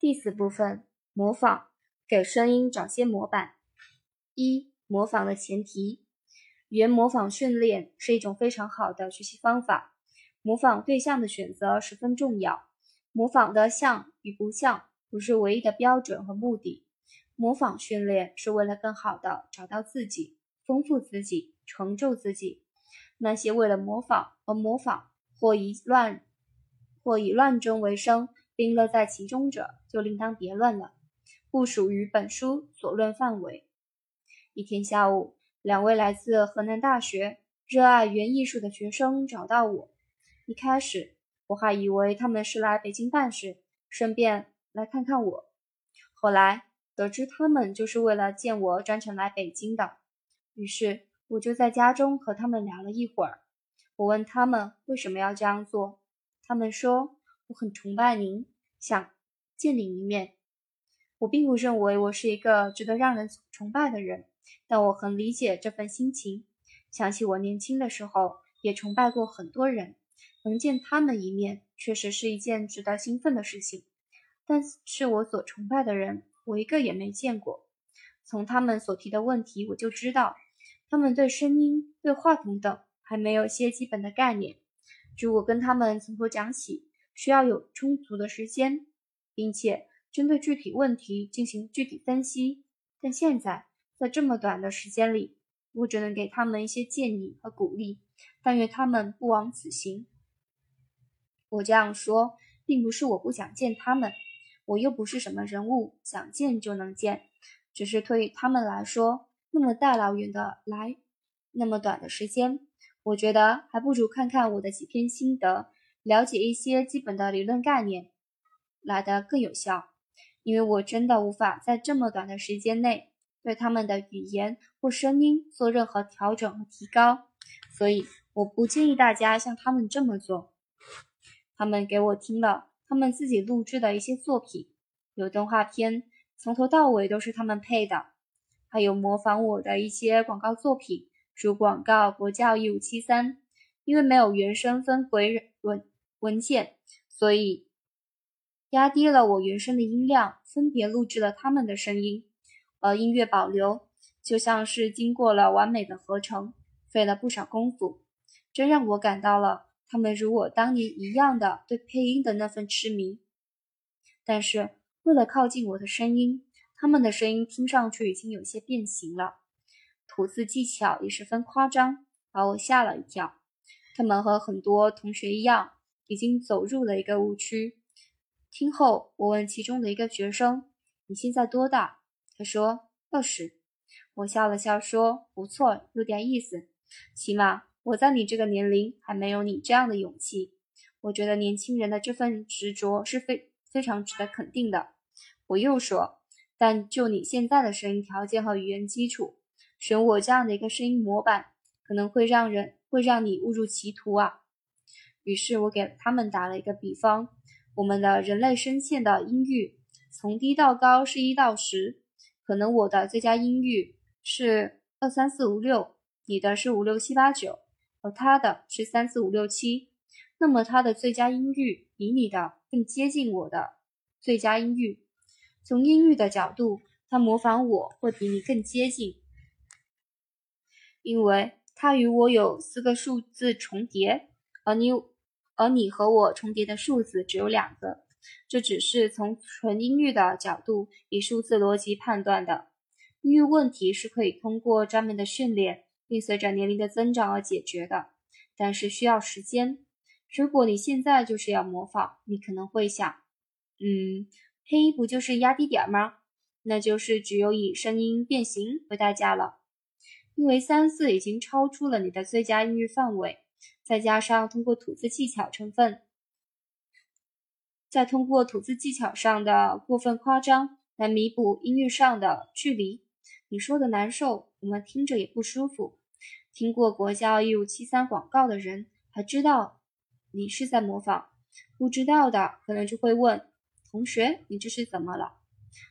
第四部分，模仿，给声音找些模板。一、模仿的前提，语言模仿训练是一种非常好的学习方法。模仿对象的选择十分重要，模仿的像与不像不是唯一的标准和目的。模仿训练是为了更好的找到自己，丰富自己，成就自己。那些为了模仿而模仿，或以乱或以乱中为生，并乐在其中者，就另当别论了，不属于本书所论范围。一天下午，两位来自河南大学、热爱语言艺术的学生找到我。一开始，我还以为他们是来北京办事，顺便来看看我。后来得知他们就是为了见我专程来北京的，于是。我就在家中和他们聊了一会儿。我问他们为什么要这样做，他们说我很崇拜您，想见你一面。我并不认为我是一个值得让人崇拜的人，但我很理解这份心情。想起我年轻的时候也崇拜过很多人，能见他们一面确实是一件值得兴奋的事情。但是我所崇拜的人，我一个也没见过。从他们所提的问题，我就知道。他们对声音、对话筒等还没有些基本的概念。如果跟他们从头讲起，需要有充足的时间，并且针对具体问题进行具体分析。但现在在这么短的时间里，我只能给他们一些建议和鼓励，但愿他们不枉此行。我这样说，并不是我不想见他们，我又不是什么人物，想见就能见，只是对于他们来说。那么大老远的来，那么短的时间，我觉得还不如看看我的几篇心得，了解一些基本的理论概念来的更有效。因为我真的无法在这么短的时间内对他们的语言或声音做任何调整和提高，所以我不建议大家像他们这么做。他们给我听了他们自己录制的一些作品，有动画片，从头到尾都是他们配的。还有模仿我的一些广告作品，主广告国教一五七三，因为没有原声分轨文文件，所以压低了我原声的音量，分别录制了他们的声音，而音乐保留，就像是经过了完美的合成，费了不少功夫，这让我感到了他们如我当年一样的对配音的那份痴迷。但是为了靠近我的声音。他们的声音听上去已经有些变形了，吐字技巧也十分夸张，把我吓了一跳。他们和很多同学一样，已经走入了一个误区。听后，我问其中的一个学生：“你现在多大？”他说：“二十。”我笑了笑说：“不错，有点意思。起码我在你这个年龄还没有你这样的勇气。我觉得年轻人的这份执着是非非常值得肯定的。”我又说。但就你现在的声音条件和语言基础，选我这样的一个声音模板，可能会让人会让你误入歧途啊。于是我给他们打了一个比方：我们的人类声线的音域从低到高是一到十，可能我的最佳音域是二三四五六，你的是五六七八九，而他的是三四五六七，那么他的最佳音域比你的更接近我的最佳音域。从音域的角度，他模仿我会比你更接近，因为他与我有四个数字重叠，而你而你和我重叠的数字只有两个。这只是从纯音域的角度以数字逻辑判断的。音域问题是可以通过专门的训练，并随着年龄的增长而解决的，但是需要时间。如果你现在就是要模仿，你可能会想，嗯。配音不就是压低点吗？那就是只有以声音变形为代价了。因为三四已经超出了你的最佳音域范围，再加上通过吐字技巧成分，再通过吐字技巧上的过分夸张来弥补音域上的距离，你说的难受，我们听着也不舒服。听过国教一五七三广告的人还知道你是在模仿，不知道的可能就会问。同学，你这是怎么了？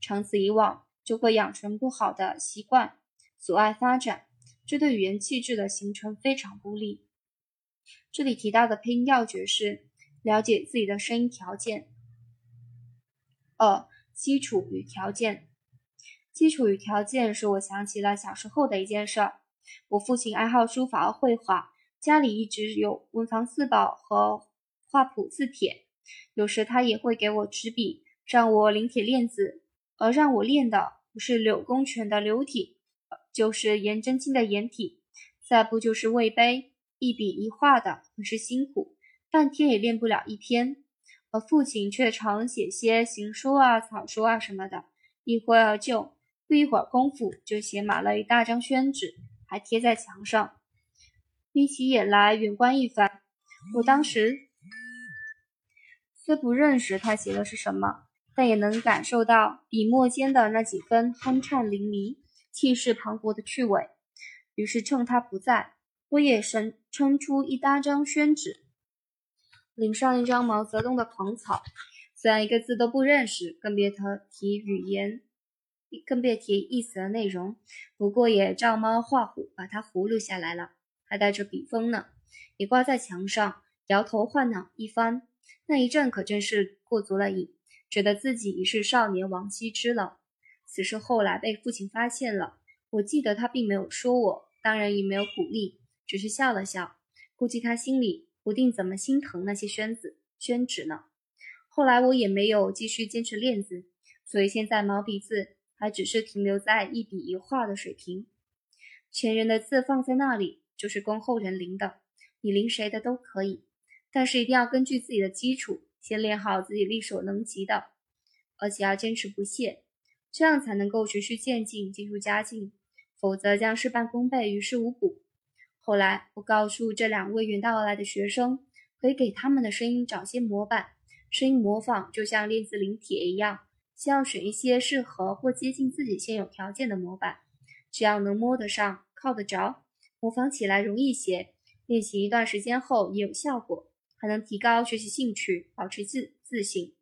长此以往，就会养成不好的习惯，阻碍发展，这对语言气质的形成非常不利。这里提到的配音要诀是了解自己的声音条件。二、基础与条件。基础与条件使我想起了小时候的一件事儿。我父亲爱好书法和绘画，家里一直有文房四宝和画谱字帖。有时他也会给我纸笔，让我临帖练字。而让我练的不是柳公权的柳体，就是颜真卿的颜体，再不就是魏碑，一笔一画的很是辛苦，半天也练不了一篇。而父亲却常写些行书啊、草书啊什么的，一会儿就不一会儿功夫就写满了一大张宣纸，还贴在墙上。眯起眼来远观一番，我当时。虽不认识他写的是什么，但也能感受到笔墨间的那几分酣畅淋漓、气势磅礴的趣味。于是趁他不在，我也伸撑出一大张宣纸，领上一张毛泽东的狂草。虽然一个字都不认识，更别提语言，更别提意思的内容，不过也照猫画虎把它葫芦下来了，还带着笔锋呢，也挂在墙上，摇头晃脑一番。那一阵可真是过足了瘾，觉得自己已是少年王羲之了。此事后来被父亲发现了，我记得他并没有说我，当然也没有鼓励，只是笑了笑。估计他心里不定怎么心疼那些宣子宣纸呢。后来我也没有继续坚持练字，所以现在毛笔字还只是停留在一笔一画的水平。前人的字放在那里，就是供后人临的，你临谁的都可以。但是一定要根据自己的基础，先练好自己力所能及的，而且要坚持不懈，这样才能够循序渐进进入佳境，否则将事半功倍，于事无补。后来我告诉这两位远道而来的学生，可以给他们的声音找些模板，声音模仿就像练字临帖一样，先要选一些适合或接近自己现有条件的模板，只要能摸得上、靠得着，模仿起来容易些，练习一段时间后也有效果。还能提高学习兴趣，保持自自信。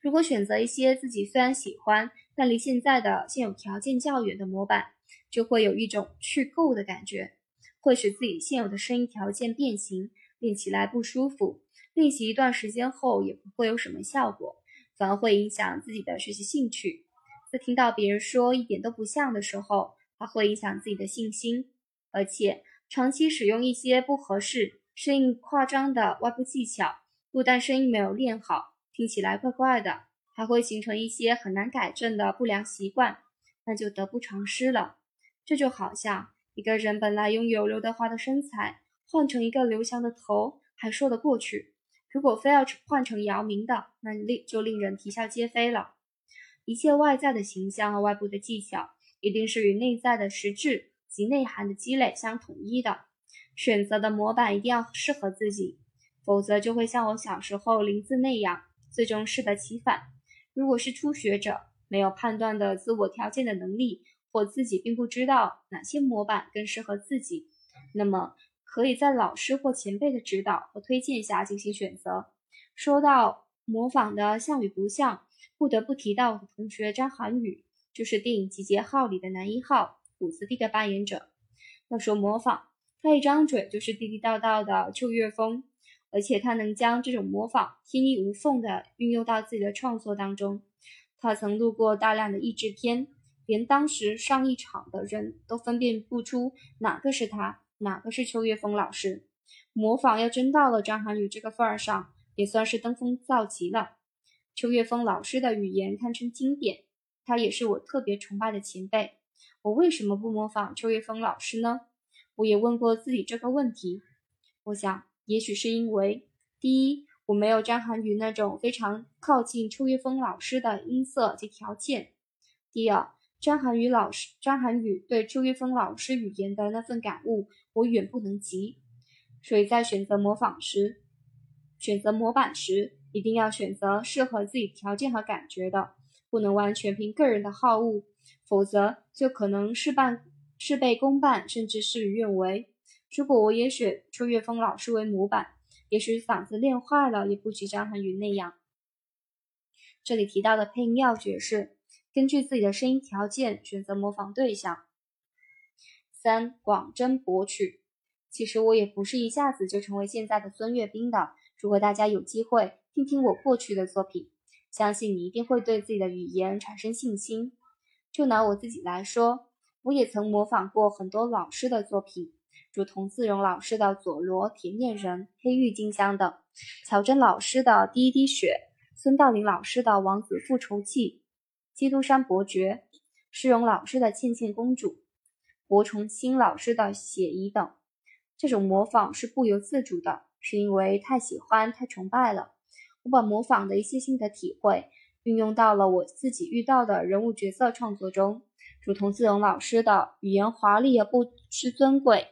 如果选择一些自己虽然喜欢，但离现在的现有条件较远的模板，就会有一种去够的感觉，会使自己现有的声音条件变形，练起来不舒服。练习一段时间后也不会有什么效果，反而会影响自己的学习兴趣。在听到别人说一点都不像的时候，还会影响自己的信心。而且长期使用一些不合适。声音夸张的外部技巧，不但声音没有练好，听起来怪怪的，还会形成一些很难改正的不良习惯，那就得不偿失了。这就好像一个人本来拥有刘德华的身材，换成一个刘翔的头还说得过去，如果非要换成姚明的，那令就令人啼笑皆非了。一切外在的形象和外部的技巧，一定是与内在的实质及内涵的积累相统一的。选择的模板一定要适合自己，否则就会像我小时候临字那样，最终适得其反。如果是初学者，没有判断的自我条件的能力，或自己并不知道哪些模板更适合自己，那么可以在老师或前辈的指导和推荐下进行选择。说到模仿的像与不像，不得不提到我的同学张涵予，就是电影《集结号》里的男一号谷子地的扮演者。要说模仿。他一张嘴就是地地道道的秋月风，而且他能将这种模仿天衣无缝地运用到自己的创作当中。他曾录过大量的译制片，连当时上一场的人都分辨不出哪个是他，哪个是邱月峰老师。模仿要真到了张涵予这个份儿上，也算是登峰造极了。邱月峰老师的语言堪称经典，他也是我特别崇拜的前辈。我为什么不模仿邱月峰老师呢？我也问过自己这个问题，我想，也许是因为，第一，我没有张涵予那种非常靠近邱岳峰老师的音色及条件；第二，张涵予老师，张涵予对邱岳峰老师语言的那份感悟，我远不能及。所以在选择模仿时，选择模板时，一定要选择适合自己条件和感觉的，不能完全凭个人的好恶，否则就可能事半。事倍功半，甚至事与愿违。如果我也选秋月峰老师为模板，也许嗓子练坏了，也不及张涵予那样。这里提到的配音要诀是：根据自己的声音条件选择模仿对象。三、广征博取，其实我也不是一下子就成为现在的孙悦斌的。如果大家有机会听听我过去的作品，相信你一定会对自己的语言产生信心。就拿我自己来说，我也曾模仿过很多老师的作品，如童自荣老师的《佐罗铁面人》《黑郁金香》等，乔真老师的《第一滴血》，孙道临老师的《王子复仇记》，基督山伯爵，施荣老师的《倩倩公主》，柏崇新老师的《写意》等。这种模仿是不由自主的，是因为太喜欢、太崇拜了。我把模仿的一些心得体会运用到了我自己遇到的人物角色创作中，如同自荣老师的语言华丽而不失尊贵，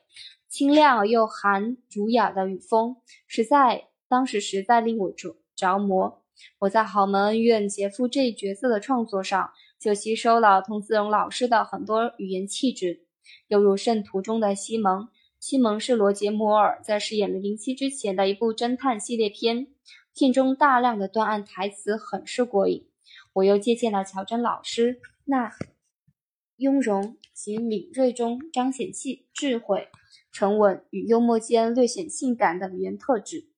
清亮而又含儒雅的语风，实在当时实在令我着着魔。我在豪门恩怨杰夫这一角色的创作上，就吸收了童自荣老师的很多语言气质，犹如圣徒中的西蒙。西蒙是罗杰摩尔在饰演零零七之前的一部侦探系列片，片中大量的断案台词很是过瘾。我又借鉴了乔真老师那雍容及敏锐中彰显气智慧、沉稳与幽默间略显性感的语言特质。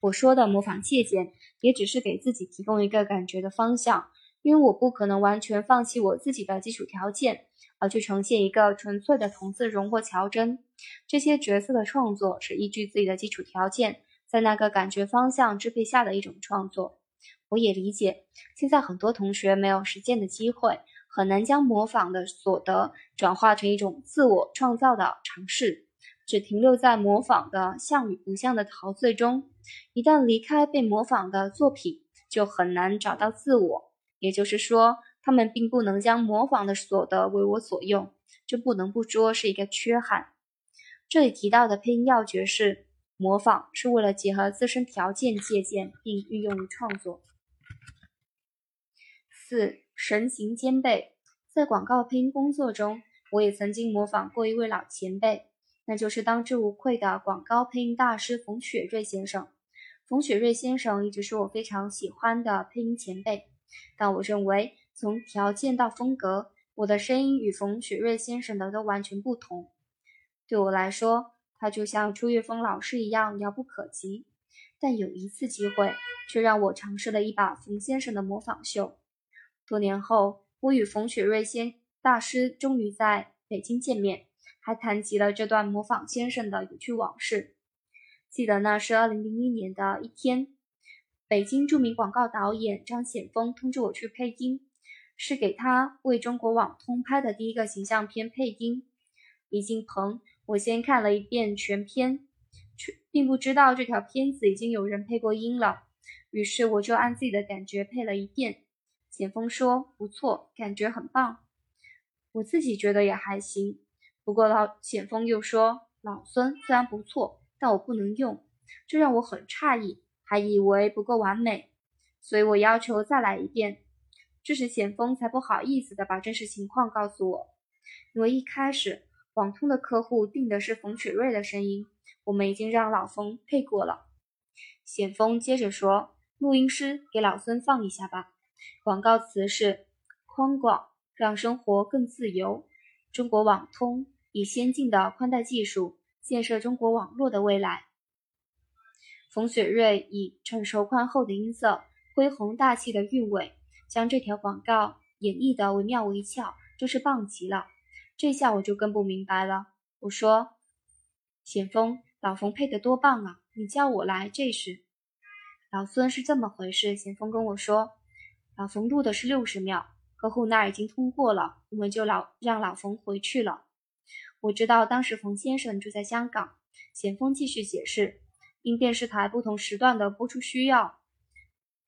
我说的模仿借鉴，也只是给自己提供一个感觉的方向，因为我不可能完全放弃我自己的基础条件。而去呈现一个纯粹的童自荣或乔真，这些角色的创作是依据自己的基础条件，在那个感觉方向支配下的一种创作。我也理解，现在很多同学没有实践的机会，很难将模仿的所得转化成一种自我创造的尝试，只停留在模仿的像与不像的陶醉中。一旦离开被模仿的作品，就很难找到自我。也就是说。他们并不能将模仿的所得为我所用，这不能不说是一个缺憾。这里提到的配音要诀是：模仿是为了结合自身条件借鉴并运用于创作。四神形兼备，在广告配音工作中，我也曾经模仿过一位老前辈，那就是当之无愧的广告配音大师冯雪瑞先生。冯雪瑞先生一直是我非常喜欢的配音前辈，但我认为。从条件到风格，我的声音与冯雪瑞先生的都完全不同。对我来说，他就像朱岳峰老师一样遥不可及。但有一次机会，却让我尝试了一把冯先生的模仿秀。多年后，我与冯雪瑞先大师终于在北京见面，还谈及了这段模仿先生的有趣往事。记得那是二零零一年的一天，北京著名广告导演张显峰通知我去配音。是给他为中国网通拍的第一个形象片配音。一进棚，我先看了一遍全片，却并不知道这条片子已经有人配过音了。于是我就按自己的感觉配了一遍。简峰说：“不错，感觉很棒。”我自己觉得也还行。不过老简峰又说：“老孙虽然不错，但我不能用。”这让我很诧异，还以为不够完美，所以我要求再来一遍。这时，险峰才不好意思的把真实情况告诉我，因为一开始网通的客户定的是冯雪瑞的声音，我们已经让老冯配过了。险峰接着说：“录音师给老孙放一下吧。”广告词是：“宽广让生活更自由，中国网通以先进的宽带技术建设中国网络的未来。”冯雪瑞以成熟宽厚的音色，恢宏大气的韵味。将这条广告演绎的惟妙惟肖，真是棒极了。这下我就更不明白了。我说：“咸丰，老冯配得多棒啊！你叫我来，这是老孙是这么回事。”咸丰跟我说：“老冯录的是六十秒，客户那儿已经通过了，我们就老让老冯回去了。”我知道当时冯先生住在香港。咸丰继续解释：“因电视台不同时段的播出需要。”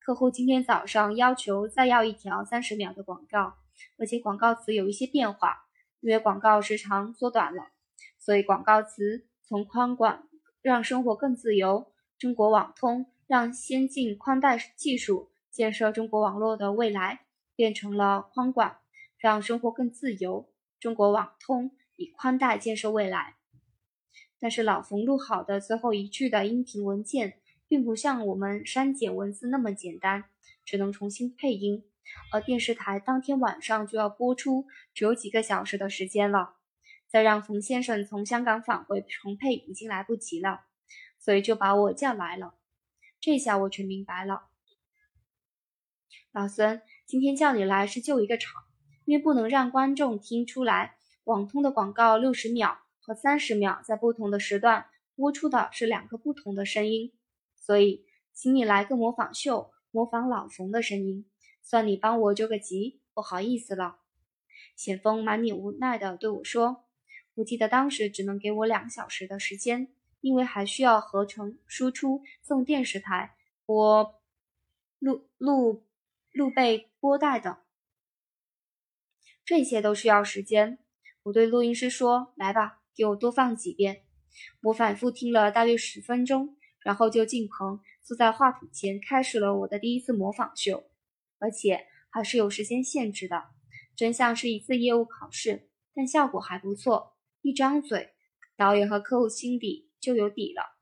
客户今天早上要求再要一条三十秒的广告，而且广告词有一些变化，因为广告时长缩短了，所以广告词从宽广让生活更自由，中国网通让先进宽带技术建设中国网络的未来，变成了宽广让生活更自由，中国网通以宽带建设未来。但是老冯录好的最后一句的音频文件。并不像我们删减文字那么简单，只能重新配音，而电视台当天晚上就要播出，只有几个小时的时间了。再让冯先生从香港返回重配已经来不及了，所以就把我叫来了。这下我全明白了。老孙，今天叫你来是救一个场，因为不能让观众听出来网通的广告六十秒和三十秒在不同的时段播出的是两个不同的声音，所以请你来个模仿秀，模仿老冯的声音，算你帮我救个急，不好意思了。险峰满脸无奈地对我说：“我记得当时只能给我两小时的时间，因为还需要合成、输出、送电视台、播录录。”录背播带的，这些都需要时间。我对录音师说：“来吧，给我多放几遍。”我反复听了大约十分钟，然后就进棚，坐在话筒前，开始了我的第一次模仿秀，而且还是有时间限制的，真像是一次业务考试。但效果还不错，一张嘴，导演和客户心里就有底了。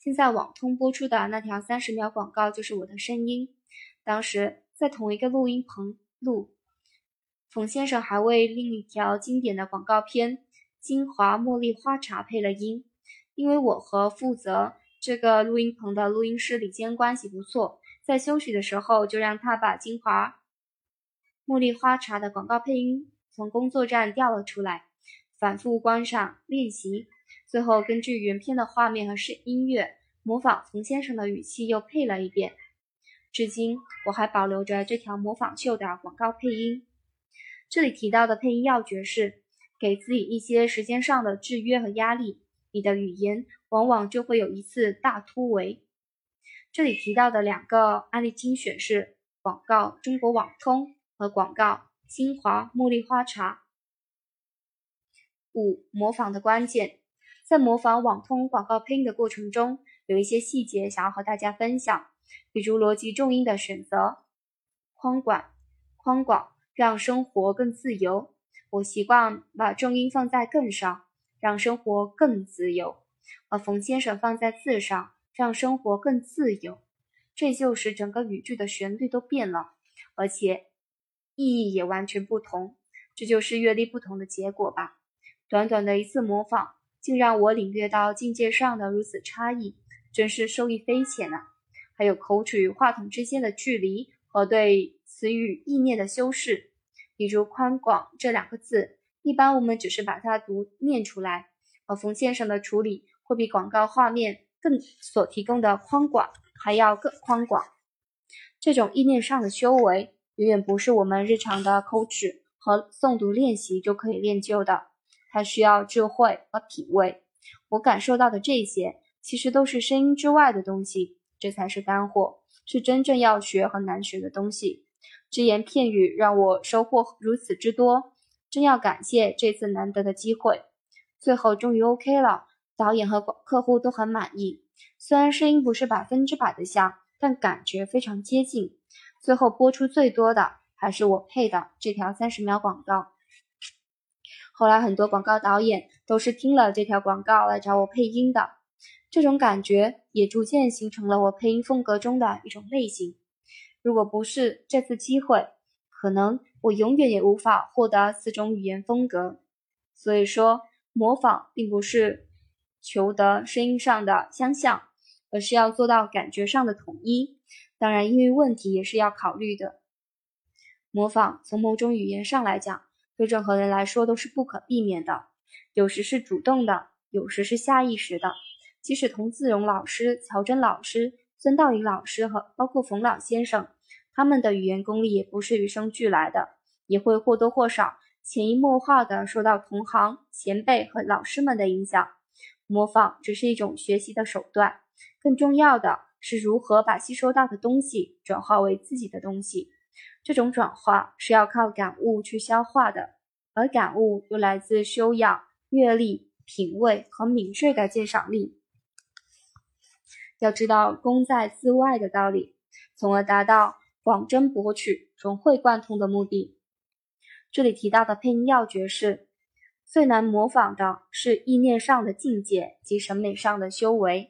现在网通播出的那条三十秒广告就是我的声音，当时。在同一个录音棚录，冯先生还为另一条经典的广告片《金华茉莉花茶》配了音。因为我和负责这个录音棚的录音师李坚关系不错，在休息的时候就让他把《金华茉莉花茶》的广告配音从工作站调了出来，反复观赏练习，最后根据原片的画面和声音乐，模仿冯先生的语气又配了一遍。至今我还保留着这条模仿秀的广告配音。这里提到的配音要诀是：给自己一些时间上的制约和压力，你的语言往往就会有一次大突围。这里提到的两个案例精选是广告中国网通和广告金华茉莉花茶。五、模仿的关键，在模仿网通广告配音的过程中，有一些细节想要和大家分享。比如逻辑重音的选择，宽广，宽广让生活更自由。我习惯把重音放在更上，让生活更自由；而冯先生放在字上，让生活更自由。这就是整个语句的旋律都变了，而且意义也完全不同。这就是阅历不同的结果吧。短短的一次模仿，竟让我领略到境界上的如此差异，真是受益匪浅啊！还有口齿与话筒之间的距离和对词语意念的修饰，比如“宽广”这两个字，一般我们只是把它读念出来，而冯先生的处理会比广告画面更所提供的宽广还要更宽广。这种意念上的修为，远远不是我们日常的口齿和诵读练习就可以练就的，它需要智慧和品味。我感受到的这些，其实都是声音之外的东西。这才是干货，是真正要学和难学的东西。只言片语让我收获如此之多，真要感谢这次难得的机会。最后终于 OK 了，导演和客户都很满意。虽然声音不是百分之百的像，但感觉非常接近。最后播出最多的还是我配的这条三十秒广告。后来很多广告导演都是听了这条广告来找我配音的。这种感觉也逐渐形成了我配音风格中的一种类型。如果不是这次机会，可能我永远也无法获得四种语言风格。所以说，模仿并不是求得声音上的相像，而是要做到感觉上的统一。当然，因为问题也是要考虑的。模仿从某种语言上来讲，对任何人来说都是不可避免的，有时是主动的，有时是下意识的。即使童自荣老师、乔真老师、孙道林老师和包括冯老先生，他们的语言功力也不是与生俱来的，也会或多或少潜移默化的受到同行、前辈和老师们的影响。模仿只是一种学习的手段，更重要的是如何把吸收到的东西转化为自己的东西。这种转化是要靠感悟去消化的，而感悟又来自修养、阅历、品味和敏锐的鉴赏力。要知道功在自外的道理，从而达到广真博取、融会贯通的目的。这里提到的配音要诀是：最难模仿的是意念上的境界及审美上的修为。